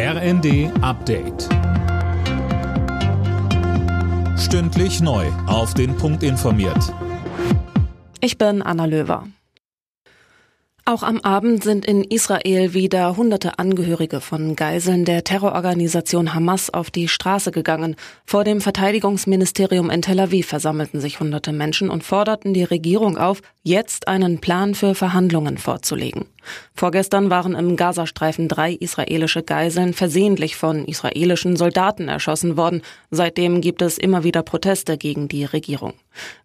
RND Update. Stündlich neu. Auf den Punkt informiert. Ich bin Anna Löwer. Auch am Abend sind in Israel wieder hunderte Angehörige von Geiseln der Terrororganisation Hamas auf die Straße gegangen. Vor dem Verteidigungsministerium in Tel Aviv versammelten sich hunderte Menschen und forderten die Regierung auf, jetzt einen Plan für Verhandlungen vorzulegen. Vorgestern waren im Gazastreifen drei israelische Geiseln versehentlich von israelischen Soldaten erschossen worden. Seitdem gibt es immer wieder Proteste gegen die Regierung.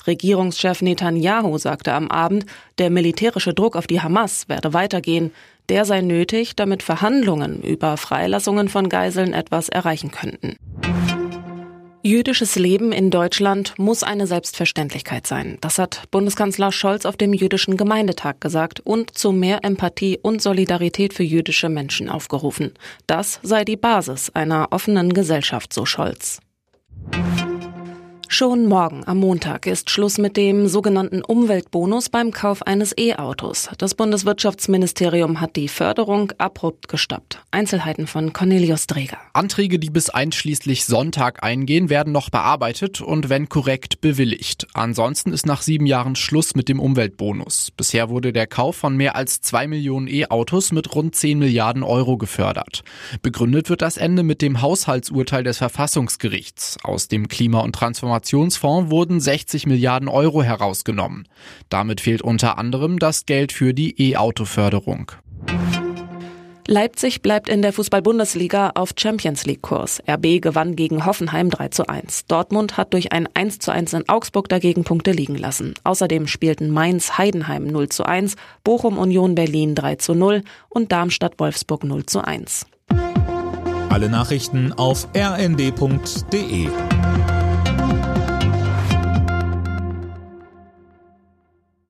Regierungschef Netanyahu sagte am Abend, der militärische Druck auf die Hamas werde weitergehen. Der sei nötig, damit Verhandlungen über Freilassungen von Geiseln etwas erreichen könnten. Jüdisches Leben in Deutschland muss eine Selbstverständlichkeit sein. Das hat Bundeskanzler Scholz auf dem jüdischen Gemeindetag gesagt und zu mehr Empathie und Solidarität für jüdische Menschen aufgerufen. Das sei die Basis einer offenen Gesellschaft, so Scholz. Schon morgen am Montag ist Schluss mit dem sogenannten Umweltbonus beim Kauf eines E-Autos. Das Bundeswirtschaftsministerium hat die Förderung abrupt gestoppt. Einzelheiten von Cornelius Dreger. Anträge, die bis einschließlich Sonntag eingehen, werden noch bearbeitet und wenn korrekt bewilligt. Ansonsten ist nach sieben Jahren Schluss mit dem Umweltbonus. Bisher wurde der Kauf von mehr als zwei Millionen E-Autos mit rund 10 Milliarden Euro gefördert. Begründet wird das Ende mit dem Haushaltsurteil des Verfassungsgerichts. Aus dem Klima- und Transformation Transformationsfonds wurden 60 Milliarden Euro herausgenommen. Damit fehlt unter anderem das Geld für die E-Auto-Förderung. Leipzig bleibt in der Fußball-Bundesliga auf Champions League-Kurs. RB gewann gegen Hoffenheim 3 zu 1. Dortmund hat durch ein 1 zu 1 in Augsburg dagegen Punkte liegen lassen. Außerdem spielten Mainz Heidenheim 0 zu 1, Bochum Union Berlin 3 zu 0 und Darmstadt Wolfsburg 0 zu 1. Alle Nachrichten auf rnd.de